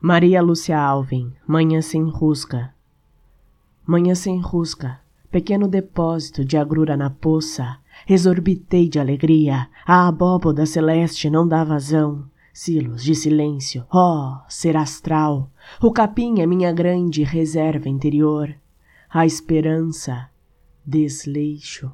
Maria Lúcia Alvim, Manhã sem rusga. Manhã sem rusga, pequeno depósito de agrura na poça, exorbitei de alegria, a abóboda celeste não dá vazão, silos de silêncio, oh, ser astral, o capim é minha grande reserva interior, a esperança, desleixo,